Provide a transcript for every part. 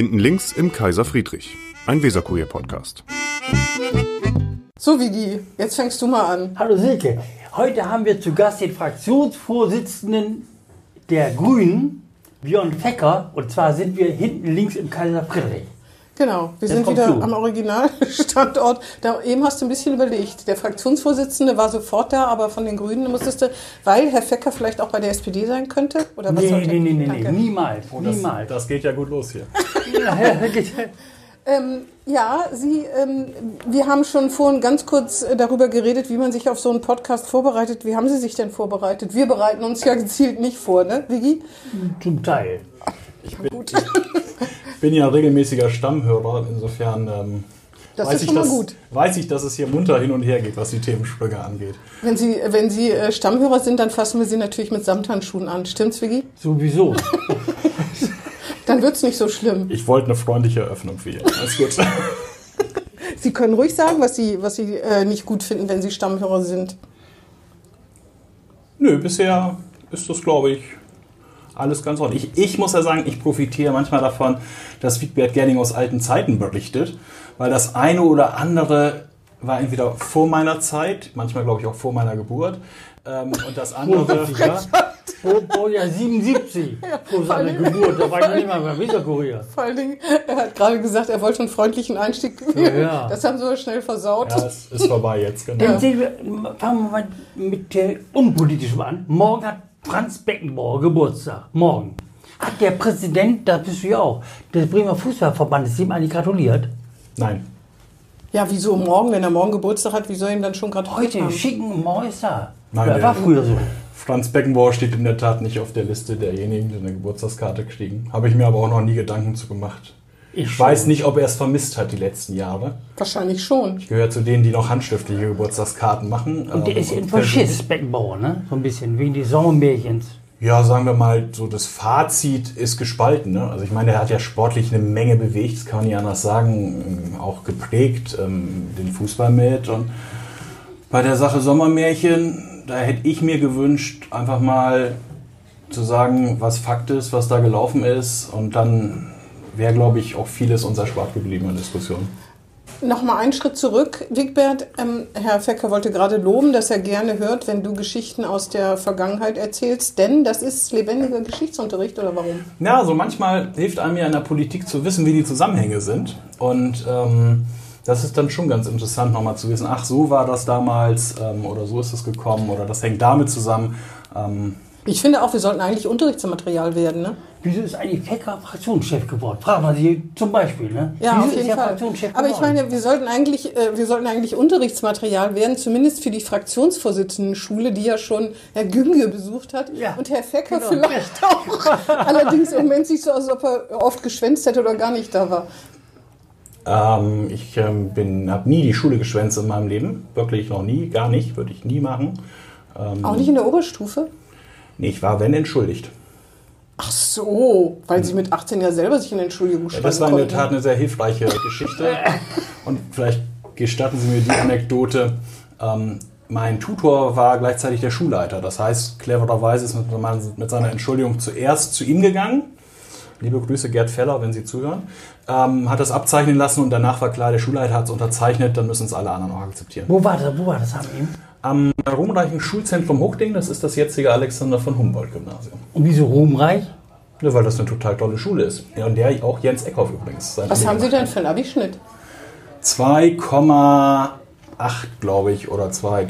Hinten links im Kaiser Friedrich, ein Weserkurier-Podcast. So, Vigi, jetzt fängst du mal an. Hallo Silke, heute haben wir zu Gast den Fraktionsvorsitzenden der Grünen, Björn Fecker, und zwar sind wir hinten links im Kaiser Friedrich. Genau, wir Jetzt sind wieder du. am Originalstandort. Da, eben hast du ein bisschen überlegt. Der Fraktionsvorsitzende war sofort da, aber von den Grünen musstest du, weil Herr Fecker vielleicht auch bei der SPD sein könnte? Oder was Nee, nee, nee, nee, nee, niemals, Oh, das, niemals. das geht ja gut los hier. Ähm, ja, Sie, ähm, wir haben schon vorhin ganz kurz äh, darüber geredet, wie man sich auf so einen Podcast vorbereitet. Wie haben Sie sich denn vorbereitet? Wir bereiten uns ja gezielt nicht vor, ne, Vigi? Zum Teil. Ich bin, ich bin ja regelmäßiger Stammhörer, insofern ähm, Das weiß, ist ich, schon mal dass, gut. weiß ich, dass es hier munter hin und her geht, was die Themensprünge angeht. Wenn Sie, wenn Sie äh, Stammhörer sind, dann fassen wir Sie natürlich mit Samthandschuhen an. Stimmt's, Vigi? Sowieso. Dann wird's nicht so schlimm. Ich wollte eine freundliche Eröffnung für ihr. Alles gut. Sie können ruhig sagen, was Sie, was Sie äh, nicht gut finden, wenn Sie Stammhörer sind. Nö, bisher ist das, glaube ich, alles ganz ordentlich. Ich, ich muss ja sagen, ich profitiere manchmal davon, dass Wigbert Gerling aus alten Zeiten berichtet, weil das eine oder andere war entweder vor meiner Zeit, manchmal glaube ich auch vor meiner Geburt, ähm, und das andere... ja. Vor, vor ja 77, vor seiner Geburt, da war ich nicht mal beim Weserkurier. Vor allen Dingen, er hat gerade gesagt, er wollte einen freundlichen Einstieg wählen. Ja. Das haben Sie aber schnell versaut. Ja, es ist vorbei jetzt, genau. Dann sehen wir, fangen wir mal mit der Unpolitischen an. Morgen hat Franz Beckenbauer Geburtstag. Morgen. Hat der Präsident, das bist du ja auch, des Bremer Fußballverbandes ihm eigentlich gratuliert? Nein. Ja, wieso morgen, wenn er morgen Geburtstag hat, wie soll ihm dann schon gratuliert Heute haben? schicken, da. Nein, ja, der- war früher so. Franz Beckenbauer steht in der Tat nicht auf der Liste derjenigen, die eine Geburtstagskarte kriegen. Habe ich mir aber auch noch nie Gedanken zu gemacht. Ich weiß nicht, ob er es vermisst hat die letzten Jahre. Wahrscheinlich schon. Ich gehöre zu denen, die noch handschriftliche Geburtstagskarten machen. Und der Ähm, ist jedenfalls Schiss, Beckenbauer, ne? So ein bisschen, wegen des Sommermärchens. Ja, sagen wir mal, so das Fazit ist gespalten. Ne? Also ich meine, er hat ja sportlich eine Menge bewegt, das kann man nicht anders sagen, ähm, auch geprägt, ähm, den Fußball mit. Und bei der Sache Sommermärchen, da hätte ich mir gewünscht, einfach mal zu sagen, was Fakt ist, was da gelaufen ist. Und dann wäre, glaube ich, auch vieles uns erspart geblieben in der Diskussion. Nochmal einen Schritt zurück, Wigbert. Ähm, Herr Fecker wollte gerade loben, dass er gerne hört, wenn du Geschichten aus der Vergangenheit erzählst, denn das ist lebendiger Geschichtsunterricht, oder warum? Ja, also manchmal hilft einem ja in der Politik zu wissen, wie die Zusammenhänge sind. Und ähm, das ist dann schon ganz interessant, nochmal zu wissen, ach, so war das damals ähm, oder so ist es gekommen oder das hängt damit zusammen. Ähm, Ich finde auch, wir sollten eigentlich Unterrichtsmaterial werden, ne? Wieso ist eigentlich Fecker Fraktionschef geworden? Fragen wir Sie zum Beispiel, ne? Ja, Wieso auf ist jeden er Fall. Fraktionschef Aber ich meine, wir sollten eigentlich, äh, wir sollten eigentlich Unterrichtsmaterial werden, zumindest für die Fraktionsvorsitzenden-Schule, die ja schon Herr Günge besucht hat Ja, und Herr Fecker genau. vielleicht auch. Allerdings im Moment sieht es so aus, als ob er oft geschwänzt hätte oder gar nicht da war. ähm, ich ähm, habe nie die Schule geschwänzt in meinem Leben. Wirklich noch nie, gar nicht, würde ich nie machen. Ähm, Auch nicht in der Oberstufe? nee, ich war, wenn, entschuldigt. Ach so, weil Sie mit 18 ja selber sich in Entschuldigung Ja, schreiben das war in der. Tat eine sehr hilfreiche Geschichte. Und vielleicht gestatten Sie mir die Anekdote. Ähm, mein Tutor war gleichzeitig der Schulleiter. Das heißt, clevererweise ist man mit seiner Entschuldigung zuerst zu ihm gegangen. Liebe Grüße, Gerd Feller, wenn Sie zuhören. Ähm, hat das abzeichnen lassen und danach war klar, der Schulleiter hat es unterzeichnet, dann müssen es alle anderen auch akzeptieren. Wo war das? Wo war das an ihm? Am ruhmreichen Schulzentrum Hochding, das ist das jetzige Alexander von Humboldt Gymnasium. Und wieso ruhmreich? Ja, weil das eine total tolle Schule ist. Ja, und der auch Jens Eckhoff übrigens. sein Was haben Sie denn für einen Abischnitt? 2,8 glaube ich oder 2,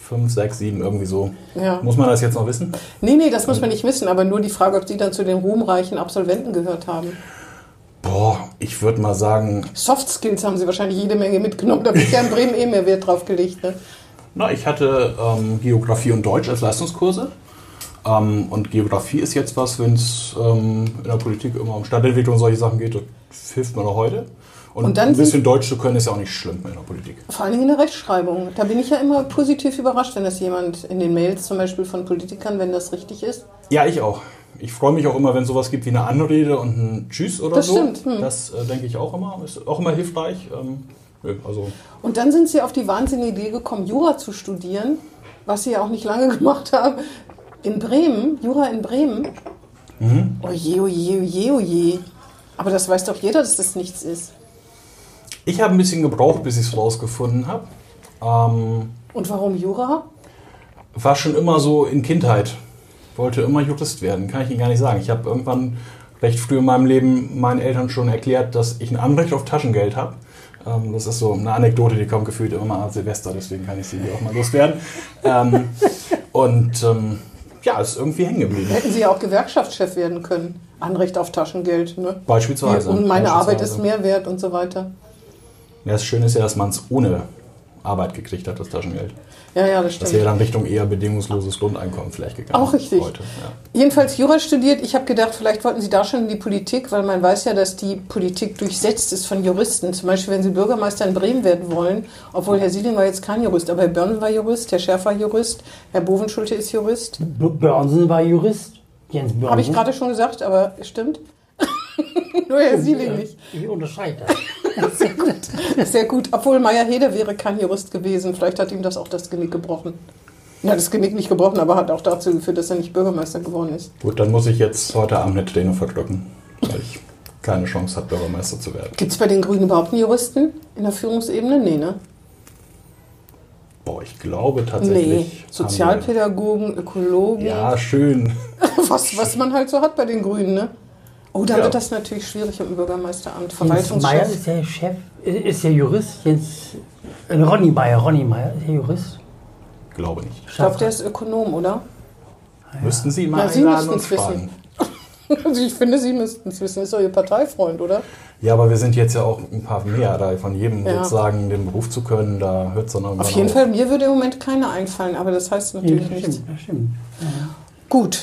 5, 6, 7 irgendwie so. Ja. Muss man das jetzt noch wissen? Nee, nee, das muss man nicht wissen, aber nur die Frage, ob Sie dann zu den ruhmreichen Absolventen gehört haben. Boah, ich würde mal sagen, Soft Skills haben Sie wahrscheinlich jede Menge mitgenommen. Da wird ja in Bremen eh mehr Wert drauf gelegt. Ne? Na, ich hatte ähm, Geografie und Deutsch als Leistungskurse. Ähm, und Geografie ist jetzt was, wenn es ähm, in der Politik immer um Stadtentwicklung und solche Sachen geht, das hilft mir noch heute. Und, Und ein bisschen Deutsch zu können ist ja auch nicht schlimm in der Politik. Vor allen Dingen in der Rechtschreibung. Da bin ich ja immer positiv überrascht, wenn das jemand in den Mails zum Beispiel von Politikern, wenn das richtig ist. Ja, ich auch. Ich freue mich auch immer, wenn sowas gibt wie eine Anrede und ein Tschüss oder Das so. stimmt, hm. Das äh, denke ich auch immer. Ist auch immer hilfreich. Ähm, also Und dann sind Sie auf die wahnsinnige Idee gekommen, Jura zu studieren, was Sie ja auch nicht lange gemacht haben. In Bremen, Jura in Bremen. Mhm. Oje, oje, oje, oje. Aber das weiß doch jeder, dass das nichts ist. Ich habe ein bisschen gebraucht, bis ich es rausgefunden habe. Ähm, Und warum Jura? war schon immer so in Kindheit. Wollte immer Jurist werden, kann ich Ihnen gar nicht sagen. Ich habe irgendwann recht früh in meinem Leben meinen Eltern schon erklärt, dass ich ein Anrecht auf Taschengeld habe. Ähm, das ist so eine Anekdote, die kommt gefühlt immer mal an Silvester, deswegen kann ich sie hier auch mal loswerden. ähm, und ähm, ja, ist irgendwie hängen geblieben. Hätten Sie ja auch Gewerkschaftschef werden können. Anrecht auf Taschengeld. Ne? Beispielsweise. Und meine Arbeit Beispielsweise. ist mehr wert und so weiter. Ja, das Schöne ist ja, dass man es ohne Arbeit gekriegt hat, das Taschengeld. Ja, ja, das Das stimmt. wäre dann Richtung eher bedingungsloses Grundeinkommen vielleicht gegangen. Auch richtig. Heute, ja. Jedenfalls Jura studiert. Ich habe gedacht, vielleicht wollten Sie da schon in die Politik, weil man weiß ja, dass die Politik durchsetzt ist von Juristen. Zum Beispiel, wenn Sie Bürgermeister in Bremen werden wollen, obwohl Herr Sieling war jetzt kein Jurist, aber Herr Börn war Jurist, Herr Scherf war Jurist, Herr Bovenschulte ist Jurist. B Börnsen war Jurist. Jens Börnsen. Habe ich gerade schon gesagt, aber stimmt. Nur Herr Sieling nicht. Ich unterscheide das. Sehr gut. Sehr gut. Obwohl Meier Heder wäre kein Jurist gewesen. Vielleicht hat ihm das auch das Genick gebrochen. Ja, das Genick nicht gebrochen, aber hat auch dazu geführt, dass er nicht Bürgermeister geworden ist. Gut, dann muss ich jetzt heute Abend mit Tränen verdrücken, weil ich keine Chance habe, Bürgermeister zu werden. Gibt es bei den Grünen überhaupt einen Juristen in der Führungsebene? Nee, ne? Boah, ich glaube tatsächlich. Nee. Sozialpädagogen, Ökologen, Ja, schön. was, was man halt so hat bei den Grünen, ne? Oh, da Ja. wird das natürlich schwierig im Bürgermeisteramt. Jens Meyer Verwaltungschef. ist der Chef, ist der Jurist. Jens, äh, Ronny Meyer, Ronny Meyer ist der Jurist. Glaube nicht. Ich glaube, der ist Ökonom, oder? Müssten Sie mal Ja, Sie einladen und wissen. fragen. Also ich finde, Sie müssten es wissen. Ist doch Ihr Parteifreund, oder? Ja, aber wir sind jetzt ja auch ein paar mehr, da von jedem Ja. sozusagen den Beruf zu können, da hört es dann irgendwann Auf jeden auf. Fall, mir würde im Moment keiner einfallen, aber das heißt Ja, natürlich das nichts. stimmt, das stimmt. Gut.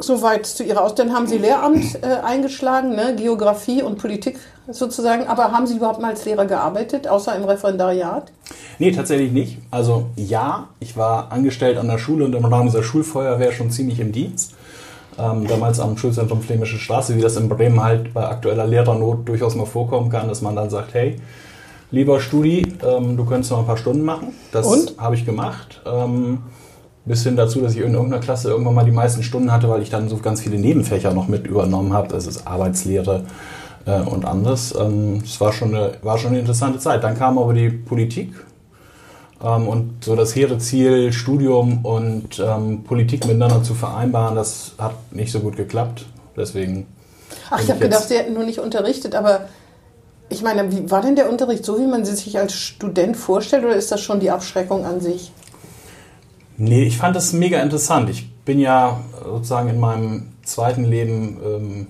Soweit zu Ihrer Aus. Dann haben Sie Lehramt äh, eingeschlagen, ne? Geografie und Politik sozusagen. Aber haben Sie überhaupt mal als Lehrer gearbeitet, außer im Referendariat? Nee, tatsächlich nicht. Also ja, ich war angestellt an der Schule und im Rahmen dieser Schulfeuerwehr schon ziemlich im Dienst. Ähm, damals am Schulzentrum Flämische Straße, wie das in Bremen halt bei aktueller Lehrernot durchaus mal vorkommen kann, dass man dann sagt, hey, lieber Studi, ähm, du könntest noch ein paar Stunden machen. Das habe ich gemacht. Ähm, bis hin dazu, dass ich in irgendeiner Klasse irgendwann mal die meisten Stunden hatte, weil ich dann so ganz viele Nebenfächer noch mit übernommen habe. Das ist Arbeitslehre äh, und anderes. Ähm, das war schon, eine, war schon eine interessante Zeit. Dann kam aber die Politik ähm, und so das hehre Ziel, Studium und ähm, Politik miteinander zu vereinbaren, das hat nicht so gut geklappt. Deswegen. Ach, ich habe gedacht, Sie hätten nur nicht unterrichtet, aber ich meine, wie war denn der Unterricht so, wie man sie sich als Student vorstellt, oder ist das schon die Abschreckung an sich? Nee, ich fand das mega interessant. Ich bin ja sozusagen in meinem zweiten Leben ähm,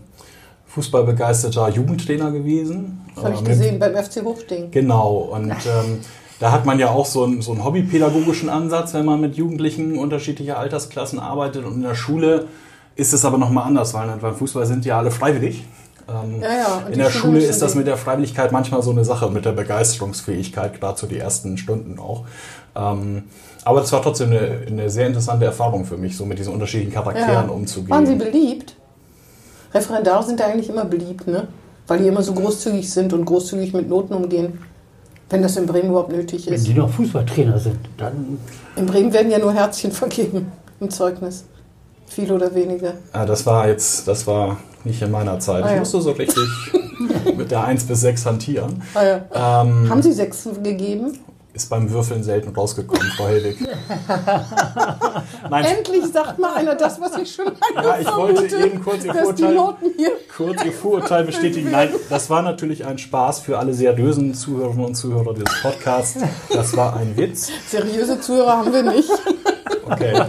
fußballbegeisterter Jugendtrainer gewesen. Das habe ich Äh, mit- gesehen beim FC Hochding. Genau, und ähm, da hat man ja auch so einen, so einen hobbypädagogischen Ansatz, wenn man mit Jugendlichen unterschiedlicher Altersklassen arbeitet. Und in der Schule ist es aber nochmal anders, weil beim Fußball sind ja alle freiwillig. Ähm, Ja, ja, in der Schule ist das mit der Freiwilligkeit manchmal so eine Sache, mit der Begeisterungsfähigkeit, gerade so die ersten Stunden auch. Ähm, aber das war trotzdem eine, eine sehr interessante Erfahrung für mich, so mit diesen unterschiedlichen Charakteren umzugehen. Waren Sie beliebt? Referendare sind ja eigentlich immer beliebt, ne? Weil die immer so großzügig sind und großzügig mit Noten umgehen. Wenn das in Bremen überhaupt nötig Wenn ist. die noch Fußballtrainer sind, dann In Bremen werden ja nur Herzchen vergeben im Zeugnis. Viel oder weniger. Ah, das war jetzt, das war nicht in meiner Zeit. Ah, ich ja. musste so richtig mit der 1 bis 6 hantieren. Ah, ja. Ähm, Haben Sie sechs gegeben? Ist beim Würfeln selten rausgekommen, Frau Helwig. Nein, Endlich sagt mal einer das, was ich schon lange ja, ich wollte vermute, eben kurz Ihr, Vorurteil, kurz Ihr Vorurteil bestätigen. Nein, das war natürlich ein Spaß für alle seriösen Zuhörerinnen und Zuhörer dieses Podcasts. Das war ein Witz. Seriöse Zuhörer haben wir nicht. Okay.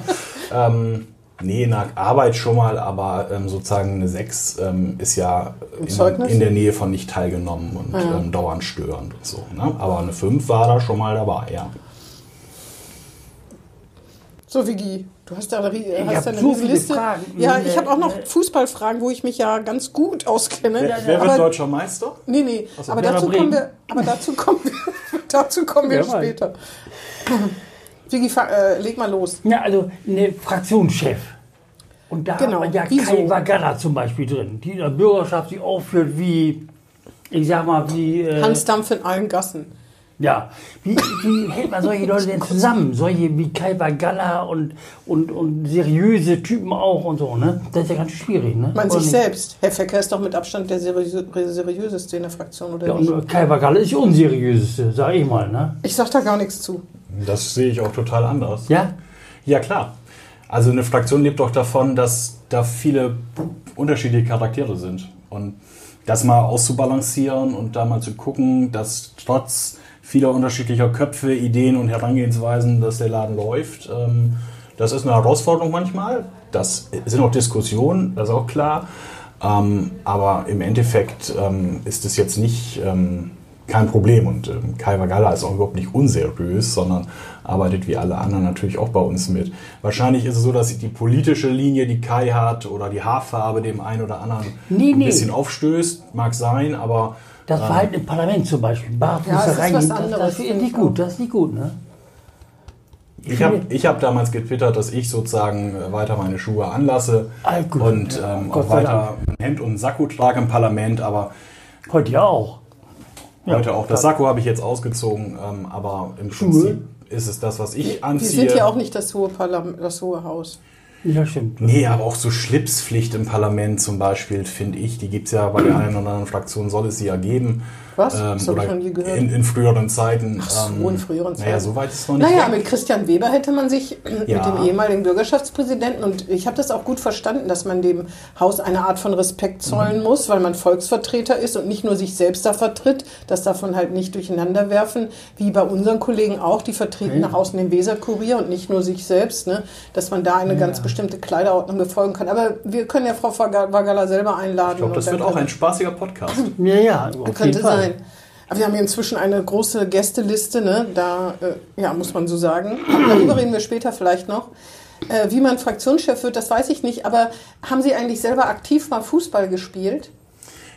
ähm, nee, nach Arbeit schon mal, aber ähm, sozusagen eine 6 ähm, ist ja in, in der Nähe von nicht teilgenommen und ja. ähm, dauernd störend und so. Ne? Aber eine 5 war da schon mal dabei, ja. So, Vigi, du hast da eine, rie- Ich hast da eine so Liste. Fragen. Ja, Nee, ich habe auch noch nee. Fußballfragen, wo ich mich ja ganz gut auskenne. Wer, wer wird aber, deutscher Meister? Nee, nee, so, aber, dazu kommen wir, aber dazu kommen wir, dazu kommen wir später. Vigi, äh, leg mal los. Ja, also eine Fraktionschef. Und da Genau. hat ja? Kai Wagalla zum Beispiel drin, die in der Bürgerschaft sich aufführt wie, ich sag mal, wie. Äh, Hans Dampf in allen Gassen. Ja, wie, wie hält man solche Leute denn zusammen? Solche wie Kai Bagalla und, und, und seriöse Typen auch und so, ne? Das ist ja ganz schwierig, ne? Man Oder sich nicht? selbst. Herr Fecker ist doch mit Abstand der seriöse, seriöseste in der Fraktion, oder Ja, nicht? und Kai Bagalla ist die unseriöseste, sag ich mal, ne? Ich sag da gar nichts zu. Das sehe ich auch total anders. Ja? Ja, klar. Also eine Fraktion lebt doch davon, dass da viele unterschiedliche Charaktere sind. Und das mal auszubalancieren und da mal zu gucken, dass trotz vieler unterschiedlicher Köpfe, Ideen und Herangehensweisen, dass der Laden läuft, ähm, das ist eine Herausforderung manchmal. Das sind auch Diskussionen, das ist auch klar. Ähm, aber im Endeffekt ähm, ist es jetzt nicht kein Problem. Und ähm, Kai Vagalla ist auch überhaupt nicht unseriös, sondern arbeitet wie alle anderen natürlich auch bei uns mit. Wahrscheinlich ist es so, dass die politische Linie, die Kai hat, oder die Haarfarbe dem einen oder anderen Nee, ein nee. bisschen aufstößt. Mag sein, aber Das Verhalten im Parlament zum Beispiel, barfuß Ja, was das, anderes, das ist nicht ich gut, das ist nicht gut, ne? Ich habe ich hab damals getwittert, dass ich sozusagen äh, weiter meine Schuhe anlasse Ah, gut. und Ja, ähm, auch weiter ein Hemd und einen Sakko trage im Parlament, aber Heute ja auch. Ja, heute auch. Das Sakko habe ich jetzt ausgezogen, ähm, aber im Schuhe? Prinzip ist es das, was ich Wir anziehe. sind ja auch nicht das hohe, Parlament, das hohe Haus. Ja, stimmt. Nee, aber auch so Schlipspflicht im Parlament zum Beispiel, finde ich, die gibt es ja bei der einen oder anderen Fraktion, soll es sie ja geben. Was? Ähm, Das hab ich noch nie gehört. In, in früheren Zeiten. Ach so, in früheren Naja, Zeiten. so weit ist es noch nicht. Naja, weg. mit Christian Weber hätte man sich Ja. mit dem ehemaligen Bürgerschaftspräsidenten und ich habe das auch gut verstanden, dass man dem Haus eine Art von Respekt zollen Mhm. muss, weil man Volksvertreter ist und nicht nur sich selbst da vertritt, das darf man halt nicht durcheinander werfen, wie bei unseren Kollegen auch, die vertreten nach außen den Weserkurier und nicht nur sich selbst, ne, dass man da eine ganz bestimmte Kleiderordnung befolgen kann. Aber wir können ja Frau Vagala selber einladen. ich glaube, das wird auch ein spaßiger Podcast. Ja, ja, auf jeden könnte sein. Aber wir haben hier inzwischen eine große Gästeliste, ne? da äh, ja, muss man so sagen. Aber darüber reden wir später vielleicht noch. Äh, wie man Fraktionschef wird, das weiß ich nicht. Aber haben Sie eigentlich selber aktiv mal Fußball gespielt?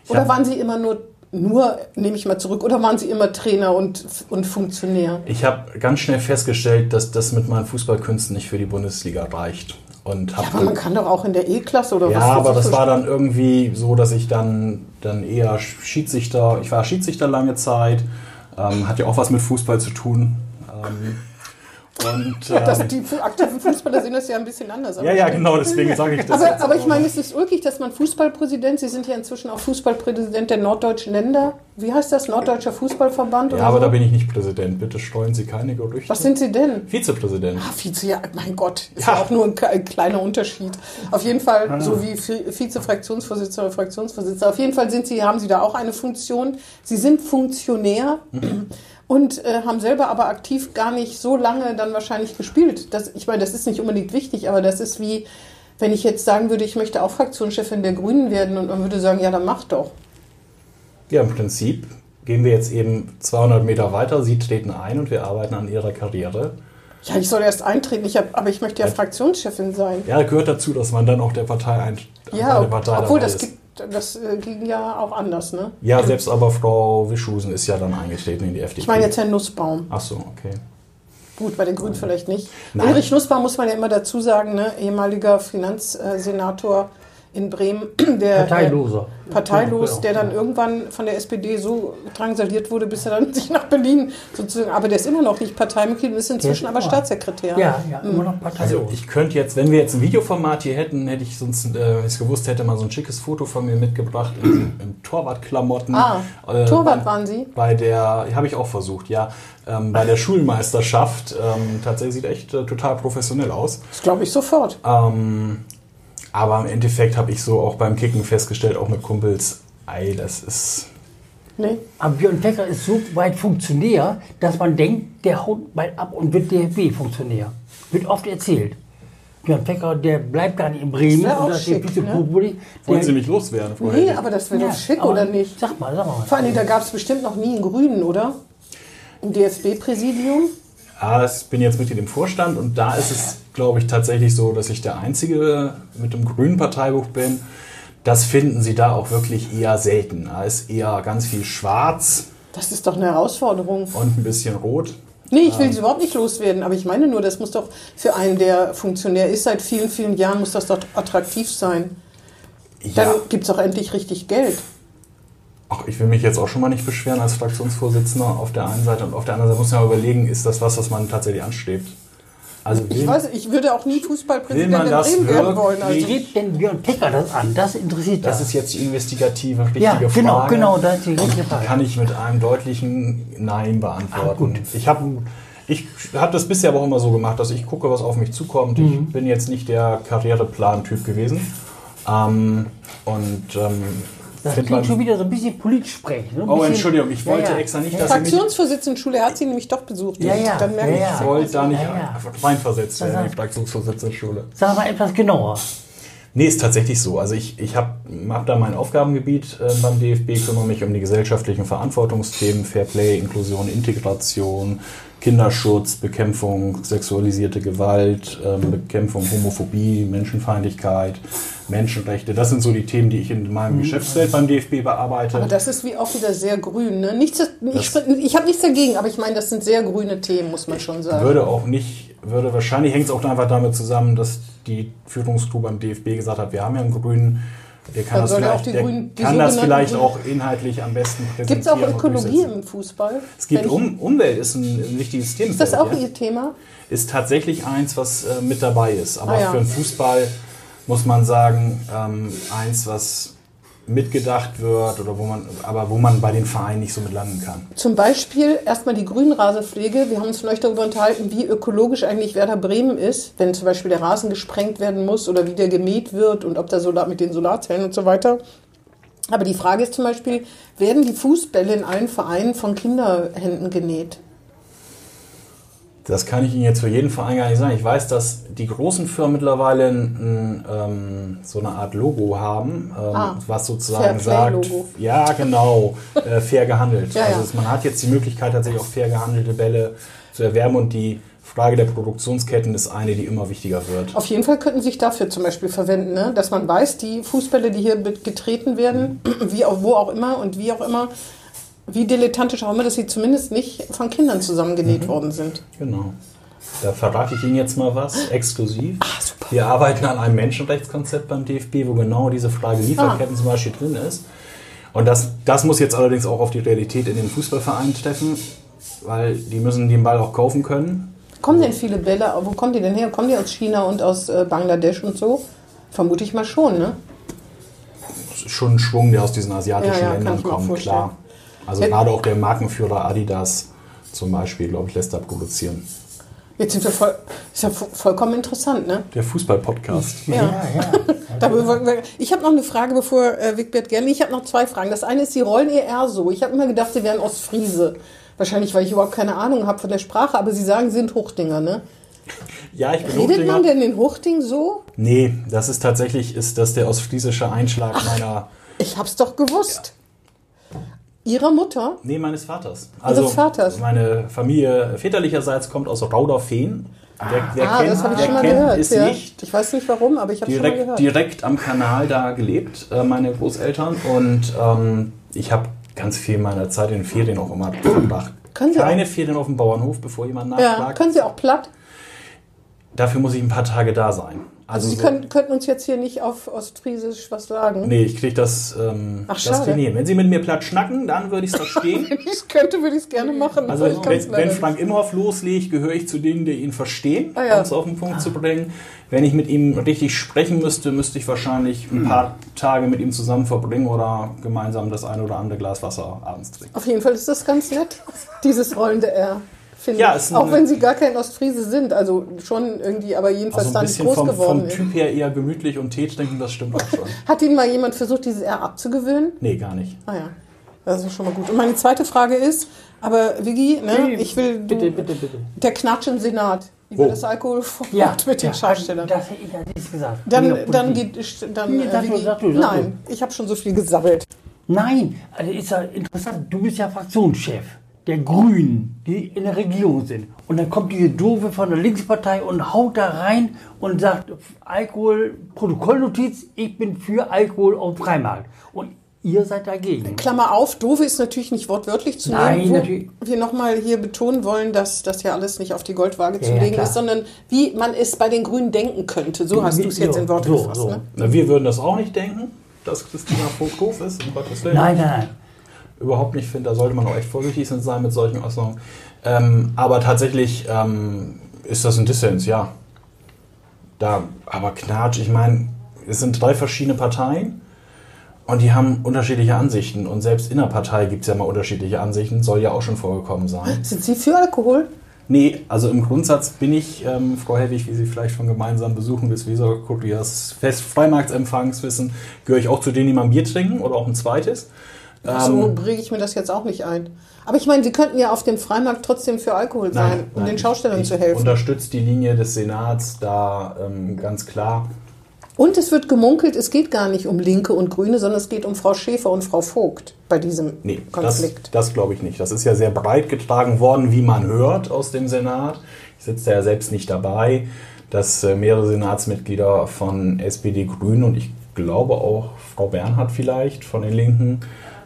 Oder waren Sie immer nur, nur nehme ich mal zurück, oder waren Sie immer Trainer und, und Funktionär? Ich habe ganz schnell festgestellt, dass das mit meinen Fußballkünsten nicht für die Bundesliga reicht. Und hab Ja, aber man kann doch auch in der E-Klasse oder Ja, was weiß aber das war dann irgendwie so, dass ich dann, dann eher Schiedsrichter, ich war Schiedsrichter lange Zeit, ähm, hat ja auch was mit Fußball zu tun. Ähm, und, Ja, das, ähm, die aktiven Fußballer sehen das ja ein bisschen anders. ja, ja, stimmt. genau, deswegen sage ich das. Aber, aber ich meine, es ist ulkig, dass man Fußballpräsident, Sie sind ja inzwischen auch Fußballpräsident der norddeutschen Länder. Wie heißt das? Norddeutscher Fußballverband? Ja, oder aber so? da bin ich nicht Präsident. Bitte streuen Sie keine Gerüchte. Was sind Sie denn? Vizepräsident. Ah, Vize, ja, mein Gott, ist Ja. ja auch nur ein, ein kleiner Unterschied. Auf jeden Fall, so wie Vi- Vize-Fraktionsvorsitzender oder Fraktionsvorsitzender, auf jeden Fall sind Sie, haben Sie da auch eine Funktion. Sie sind Funktionär und äh, haben selber aber aktiv gar nicht so lange dann wahrscheinlich gespielt. Das, ich meine, das ist nicht unbedingt wichtig, aber das ist wie, wenn ich jetzt sagen würde, ich möchte auch Fraktionschefin der Grünen werden und man würde sagen, ja, dann mach doch. Ja, im Prinzip gehen wir jetzt eben 200 Meter weiter. Sie treten ein und wir arbeiten an Ihrer Karriere. Ja, ich soll erst eintreten, ich hab, aber ich möchte ja Fraktionschefin sein. Ja, gehört dazu, dass man dann auch der Partei ein Ja, der Partei obwohl das, gibt, das äh, ging ja auch anders, ne? Ja, selbst aber Frau Wischhusen ist ja dann eingetreten in die FDP. Ich meine jetzt Herrn Nussbaum. Ach so, okay. Gut, bei den Grünen vielleicht nicht. Nein. Ulrich Nussbaum muss man ja immer dazu sagen, ne? ehemaliger Finanzsenator in Bremen, der Parteiloser. Äh, parteilos, Ja, der dann irgendwann von der SPD so drangsaliert wurde, bis er dann sich nach Berlin sozusagen, aber der ist immer noch nicht Parteimitglied und ist inzwischen aber. Staatssekretär. Ja, ja, immer noch parteilos. Also ich könnte jetzt, wenn wir jetzt ein Videoformat hier hätten, hätte ich sonst, äh, wenn ich es gewusst hätte, mal so ein schickes Foto von mir mitgebracht in, in Torwartklamotten. Ah, Äh, Torwart bei- waren Sie? Bei der, habe ich auch versucht, ja. Ähm, bei der Schulmeisterschaft. Ähm, tatsächlich sieht echt äh, total professionell aus. Das glaube ich sofort. Ähm, aber im Endeffekt habe ich so auch beim Kicken festgestellt, auch mit Kumpels, ey, das ist. Nee. Aber Björn Becker ist so weit Funktionär, dass man denkt, der haut bald ab und wird DFB-Funktionär. Wird oft erzählt. Björn Becker, der bleibt gar nicht in Bremen. Das wär auch schick, ne? Populi. Wollen Sie mich loswerden, Frau Nee, aber das wäre Ja, doch schick, oder nicht? Sag mal, sag mal. Vor allem, da gab es bestimmt noch nie einen Grünen, oder? Im DFB-Präsidium? Ah, ich bin jetzt Mitglied im Vorstand und da ist es, glaube ich, tatsächlich so, dass ich der Einzige mit dem grünen Parteibuch bin. Das finden Sie da auch wirklich eher selten. Da ist eher ganz viel schwarz Das ist doch eine Herausforderung. und ein bisschen rot. Nee, ich will sie überhaupt nicht loswerden, aber ich meine nur, das muss doch für einen, der Funktionär ist seit vielen, vielen Jahren, muss das doch attraktiv sein. Dann Ja, gibt es auch endlich richtig Geld. Ach, ich will mich jetzt auch schon mal nicht beschweren als Fraktionsvorsitzender auf der einen Seite und auf der anderen Seite muss man überlegen, ist das was, was man tatsächlich anstrebt? Also Ich weiß, ich würde auch nie Will Fußballpräsident man in das Bremen werden wollen. Also. wirklich? Geht denn Björn Picker das an? Das interessiert Das ja. ist jetzt die investigative, richtige Ja, genau, Frage. genau, das ist die richtige Die Frage. kann ich mit einem deutlichen Nein beantworten. Ah, gut. Ich habe ich hab das bisher aber auch immer so gemacht, dass ich gucke, was auf mich zukommt. Mhm. Ich bin jetzt nicht der Karriereplan-Typ gewesen. Ähm, und ähm, Das klingt schon wieder so ein bisschen Politsprech. Ne? Ein Oh, Entschuldigung, ich wollte Ja, ja. extra nicht, dass Sie mich Fraktionsvorsitzende er hat sie nämlich doch besucht. Ja, ja, Dann merke ja, ich, ja. ich wollte da nicht Ja, ja. reinversetzt werden die Fraktionsvorsitzendenschule. Sag mal etwas genauer. Nee, ist tatsächlich so. Also ich, ich habe hab da mein Aufgabengebiet äh, beim DFB, kümmere mich um die gesellschaftlichen Verantwortungsthemen, Fairplay, Inklusion, Integration, Kinderschutz, Bekämpfung sexualisierte Gewalt, ähm, Bekämpfung Homophobie, Menschenfeindlichkeit, Menschenrechte. Das sind so die Themen, die ich in meinem Geschäftsfeld beim DFB bearbeite. Aber das ist wie auch wieder sehr grün. Ne? Nichts, ich ich habe nichts dagegen, aber ich meine, das sind sehr grüne Themen, muss man schon sagen. würde auch nicht, würde wahrscheinlich hängt es auch einfach damit zusammen, dass die Führungscrew beim DFB gesagt hat, wir haben ja einen Grünen, der kann das vielleicht, der die kann das vielleicht auch inhaltlich am besten Gibt es präsentieren. auch Ökologie im Fußball? Es ich- um, Umwelt ist ein, ein wichtiges Thema. Ist das auch Ihr Thema? Ist tatsächlich eins, was äh, mit dabei ist. Aber Ah, ja. für den Fußball muss man sagen, ähm, eins, was mitgedacht wird oder wo man, aber wo man bei den Vereinen nicht so mit landen kann. Zum Beispiel erstmal die Grünrasenpflege. Wir haben uns vielleicht darüber unterhalten, wie ökologisch eigentlich Werder Bremen ist, wenn zum Beispiel der Rasen gesprengt werden muss oder wie der gemäht wird und ob der Solar mit den Solarzellen und so weiter. Aber die Frage ist zum Beispiel, werden die Fußbälle in allen Vereinen von Kinderhänden genäht? Das kann ich Ihnen jetzt für jeden Verein gar nicht sagen. Ich weiß, dass die großen Firmen mittlerweile ein, ähm, so eine Art Logo haben, ähm, Ah, was sozusagen sagt, ja genau, äh, fair gehandelt. Ja, also ja. man hat jetzt die Möglichkeit, tatsächlich auch fair gehandelte Bälle zu erwärmen und die Frage der Produktionsketten ist eine, die immer wichtiger wird. Auf jeden Fall könnten sich dafür zum Beispiel verwenden, ne? dass man weiß, die Fußbälle, die hier getreten werden, wie auch, wo auch immer und wie auch immer, wie dilettantisch auch immer, dass sie zumindest nicht von Kindern zusammengenäht worden sind. Genau. Da verrate ich Ihnen jetzt mal was, exklusiv. Wir arbeiten an einem Menschenrechtskonzept beim DFB, wo genau diese Frage Lieferketten zum Beispiel drin ist. Und das, das muss jetzt allerdings auch auf die Realität in den Fußballvereinen treffen, weil die müssen den Ball auch kaufen können. Kommen denn viele Bälle, wo kommen die denn her? Kommen die aus China und aus äh, Bangladesch und so? Vermute ich mal schon, ne? Das ist schon ein Schwung, der aus diesen asiatischen Ja, ja, Ländern kommt, klar. Also Jetzt- gerade auch der Markenführer Adidas zum Beispiel, glaube ich, lässt da produzieren. Jetzt sind wir voll, ist ja vo- vollkommen interessant, ne? Der Fußball-Podcast. Ja. Ja, ja. Ich habe noch eine Frage, bevor äh, Wigbert Gerli. Ich habe noch zwei Fragen. Das eine ist, Sie rollen eher so. Ich habe immer gedacht, Sie wären Ostfriese. Wahrscheinlich, weil ich überhaupt keine Ahnung habe von der Sprache, aber Sie sagen, Sie sind Hochdinger, ne? Ja, ich bin Redet Hochdringer. man denn in Hochding so? Nee, das ist tatsächlich, ist das der ostfriesische Einschlag meiner... Ich hab's doch gewusst. Ihrer Mutter? Nee, meines Vaters. Also Ihres Vaters? Meine Familie väterlicherseits kommt aus Raudorfehn. Wer, wer ah, kennt, das habe ich schon mal gehört. ist ja. nicht Ich weiß nicht warum, aber ich habe schon mal direkt, gehört. direkt am Kanal da gelebt, äh, meine Großeltern. Und ähm, ich habe ganz viel meiner Zeit in Ferien auch immer verbracht. Können Sie Keine Ferien auf dem Bauernhof, bevor jemand ja, nachfragt. können Sie auch platt? Dafür muss ich ein paar Tage da sein. Also, Sie so- können, könnten uns jetzt hier nicht auf Ostfriesisch was sagen. Nee, ich kriege das, ähm, Ach, das hin. Wenn Sie mit mir platt schnacken, dann würde ich es verstehen. Wenn ich könnte, würde ich es gerne machen. Also wenn, wenn. Frank Imhoff loslegt, gehöre ich zu denen, die ihn verstehen, Ah, ja. um es auf den Punkt zu bringen. Wenn ich mit ihm richtig sprechen müsste, müsste ich wahrscheinlich Hm. ein paar Tage mit ihm zusammen verbringen oder gemeinsam das ein oder andere Glas Wasser abends trinken. Auf jeden Fall ist das ganz nett, dieses rollende R. Finde Ja, ich. Auch wenn Sie gar kein Ostfriese sind. Also schon irgendwie, aber jedenfalls Also da ein nicht bisschen groß vom, geworden vom ist. Typ her eher gemütlich und Tee trinken, das stimmt auch schon. Hat Ihnen mal jemand versucht, dieses R abzugewöhnen? Nee, gar nicht. Ah ja, das ist schon mal gut. Und meine zweite Frage ist, aber Viggi, ne, ich will, du, Bitte, bitte, bitte. der Knatsch im Senat, wie Wo? war das Alkoholverbot mit den Schaustellern? Das hätte ich ja nicht gesagt. Dann, dann geht, dann, Nee, äh, sag du, Viggi- sag du, sag nein, ich habe schon so viel gesabbelt. Nein, also ist ja interessant. Du bist ja Fraktionschef der Grünen, die in der Regierung sind. Und dann kommt diese Doofe von der Linkspartei und haut da rein und sagt, Alkohol, Protokollnotiz, ich bin für Alkohol auf dem Freimarkt. Und ihr seid dagegen. Klammer auf, doofe ist natürlich nicht wortwörtlich zu Nein, nehmen, wo natürlich. wir nochmal hier betonen wollen, dass das ja alles nicht auf die Goldwaage zu Ja, ja, legen klar. ist, sondern wie man es bei den Grünen denken könnte. So hast du es jetzt in Worte so, gefasst. so. Ne? Na, wir würden das auch nicht denken, dass Christina Vogt doof ist, um Gottes Willen. Nein, nein, nein. Überhaupt nicht finde. Da sollte man auch echt vorsichtig sein mit solchen Äußerungen. Ähm, aber tatsächlich ähm, ist das ein Dissens, ja. Da, aber Knatsch, ich meine, es sind drei verschiedene Parteien und die haben unterschiedliche Ansichten. Und selbst in der Partei gibt es ja mal unterschiedliche Ansichten, soll ja auch schon vorgekommen sein. Sind Sie für Alkohol? Nee, also im Grundsatz bin ich, ähm, Frau Helwig, wie Sie vielleicht von gemeinsamen Besuchen des Weser-Kuriers Fest Freimarktempfangs wissen, gehöre ich auch zu denen, die mal ein Bier trinken oder auch ein zweites. So Ähm, bringe ich mir das jetzt auch nicht ein. Aber ich meine, Sie könnten ja auf dem Freimarkt trotzdem für Alkohol sein, um den Schaustellern zu helfen. unterstütze die Linie des Senats da ähm, ganz klar. Und es wird gemunkelt, es geht gar nicht um Linke und Grüne, sondern es geht um Frau Schäfer und Frau Vogt bei diesem Nee, das, Konflikt. das glaube ich nicht. Das ist ja sehr breit getragen worden, wie man hört aus dem Senat. Ich sitze da ja selbst nicht dabei, dass äh, mehrere Senatsmitglieder von SPD, Grünen und ich glaube auch Frau Bernhard vielleicht von den Linken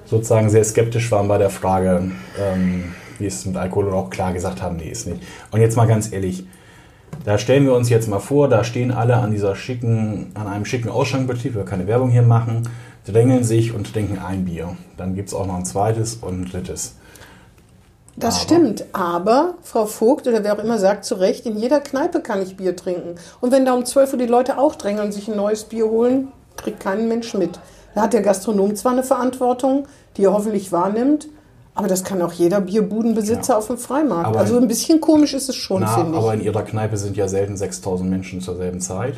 sozusagen sehr skeptisch waren bei der Frage, ähm, wie es mit Alkohol und auch klar gesagt haben, nee, ist nicht. Und jetzt mal ganz ehrlich, da stellen wir uns jetzt mal vor, da stehen alle an dieser schicken, an einem schicken Ausschankbetrieb, wir keine Werbung hier machen, drängeln sich und trinken ein Bier. Dann gibt es auch noch ein zweites und ein drittes. Das Aber- stimmt, aber Frau Vogt oder wer auch immer sagt zu Recht, in jeder Kneipe kann ich Bier trinken. Und wenn da um 12 Uhr die Leute auch drängeln und sich ein neues Bier holen, kriegt kein Mensch mit. Da hat der Gastronom zwar eine Verantwortung, die er hoffentlich wahrnimmt, aber das kann auch jeder Bierbudenbesitzer Ja. auf dem Freimarkt. Aber- also ein bisschen komisch ist es schon, Na, finde ich. aber in ihrer Kneipe sind ja selten 6000 Menschen zur selben Zeit.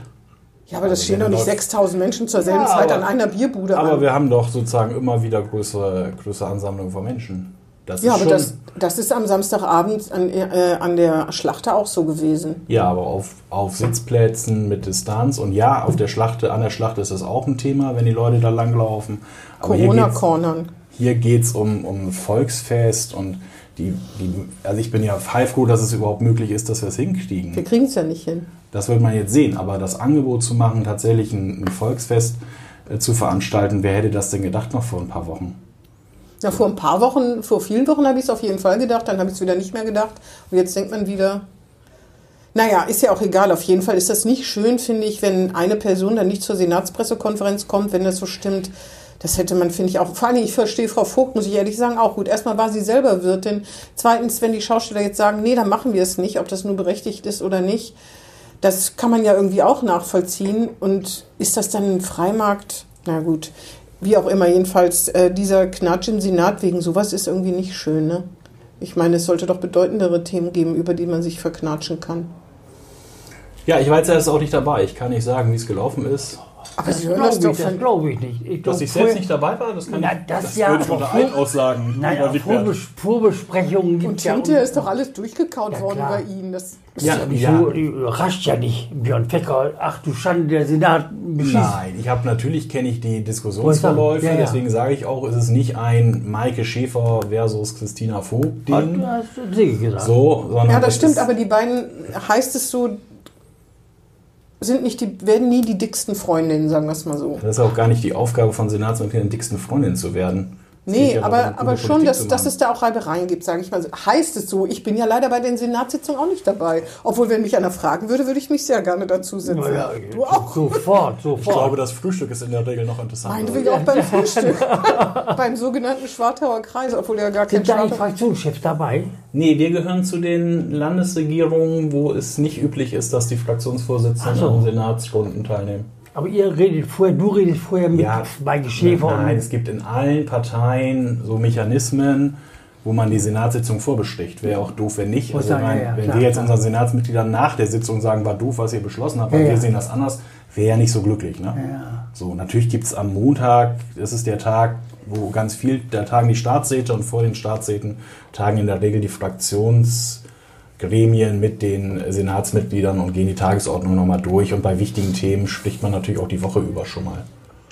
ja, aber das also stehen wenn doch nicht läuft- 6000 Menschen zur selben Ja, Zeit aber- an einer Bierbude Aber an. wir haben doch sozusagen immer wieder größere, größere Ansammlungen von Menschen. Das Ja, ist aber schon, das, das ist am Samstagabend an, äh, an der Schlachter auch so gewesen. Ja, aber auf, auf Sitzplätzen mit Distanz. Und ja, auf der Schlachte, an der Schlachte ist das auch ein Thema, wenn die Leute da langlaufen. Corona-Cornern. Hier geht es um, um ein Volksfest und die, die, also ich bin ja heilfroh, dass es überhaupt möglich ist, dass wir es hinkriegen. Wir kriegen es ja nicht hin. Das wird man jetzt sehen, aber das Angebot zu machen, tatsächlich ein, ein Volksfest äh, zu veranstalten, wer hätte das denn gedacht noch vor ein paar Wochen? Ja, vor ein paar Wochen, vor vielen Wochen habe ich es auf jeden Fall gedacht, dann habe ich es wieder nicht mehr gedacht. Und jetzt denkt man wieder, naja, ist ja auch egal. Auf jeden Fall ist das nicht schön, finde ich, wenn eine Person dann nicht zur Senatspressekonferenz kommt, wenn das so stimmt. Das hätte man, finde ich, auch. Vor allem, ich verstehe Frau Vogt, muss ich ehrlich sagen, auch gut. Erstmal war sie selber Wirtin. Zweitens, wenn die Schausteller jetzt sagen, nee, dann machen wir es nicht, ob das nur berechtigt ist oder nicht, das kann man ja irgendwie auch nachvollziehen. Und ist das dann ein Freimarkt? Na gut, wie auch immer, jedenfalls, äh, dieser Knatsch im Senat wegen sowas ist irgendwie nicht schön, ne? Ich meine, es sollte doch bedeutendere Themen geben, über die man sich verknatschen kann. Ja, ich war jetzt erst auch nicht dabei. Ich kann nicht sagen, wie es gelaufen ist. Aber Sie hören das Glaube doch ich, das von. glaube ich nicht. Ich Dass glaub, ich selbst nicht dabei war, das kann Na, ich, das ja, würde ich unter vor- Eid aussagen. Wittbert. Vorbes Vorbesprechungen gibt Und ja. hinterher ist doch alles durchgekaut Ja, worden klar. bei Ihnen. Das ist Ja, ja, nicht ja. so, die überrascht ja nicht. Björn Fecker, ach du Schande, der Senat beschießt. Nein, ich habe natürlich kenne ich die Diskussionsverläufe, Ja, ja. deswegen sage ich auch, es ist nicht ein Maike Schäfer versus Christina Vogt Ding, Hat Sigi gesagt. so, sondern Ja, das stimmt, ist, aber die beiden, heißt es so, sind nicht die, werden nie die dicksten Freundinnen, sagen wir es mal so. das ist auch gar nicht die Aufgabe von Senatsmitgliedern, dicksten Freundin zu werden. Nee, darum, aber, aber schon, dass, dass es da auch Reibereien gibt, sage ich mal. Heißt es so? Ich bin ja leider bei den Senatssitzungen auch nicht dabei. Obwohl, wenn mich einer fragen würde, würde ich mich sehr gerne dazu setzen. Ja, du auch. Sofort, sofort. Ich glaube, das Frühstück ist in der Regel noch interessanter. Meinetwegen auch beim Frühstück. beim sogenannten Schwartauer Kreis, obwohl er gar kein Sind da die. Fraktionschefs dabei? Nee, wir gehören zu den Landesregierungen, wo es nicht üblich ist, dass die Fraktionsvorsitzenden so. an Senatsrunden teilnehmen. Aber ihr redet vorher, du redest vorher mit Ja. Maike Schäfer Nein, es gibt in allen Parteien so Mechanismen, wo man die Senatssitzung vorbesticht. Wäre auch doof, wenn nicht. Also, meine, ja, ja, wenn klar, wir jetzt klar. unseren Senatsmitgliedern nach der Sitzung sagen, war doof, was ihr beschlossen habt, weil Ja, wir ja. sehen das anders, wäre ja nicht so glücklich. Ne? So, natürlich gibt es am Montag, das ist der Tag, wo ganz viel, da tagen die Staatsräte und vor den Staatsräten tagen in der Regel die Fraktionsgremien mit den Senatsmitgliedern und gehen die Tagesordnung nochmal durch. Und bei wichtigen Themen spricht man natürlich auch die Woche über schon mal.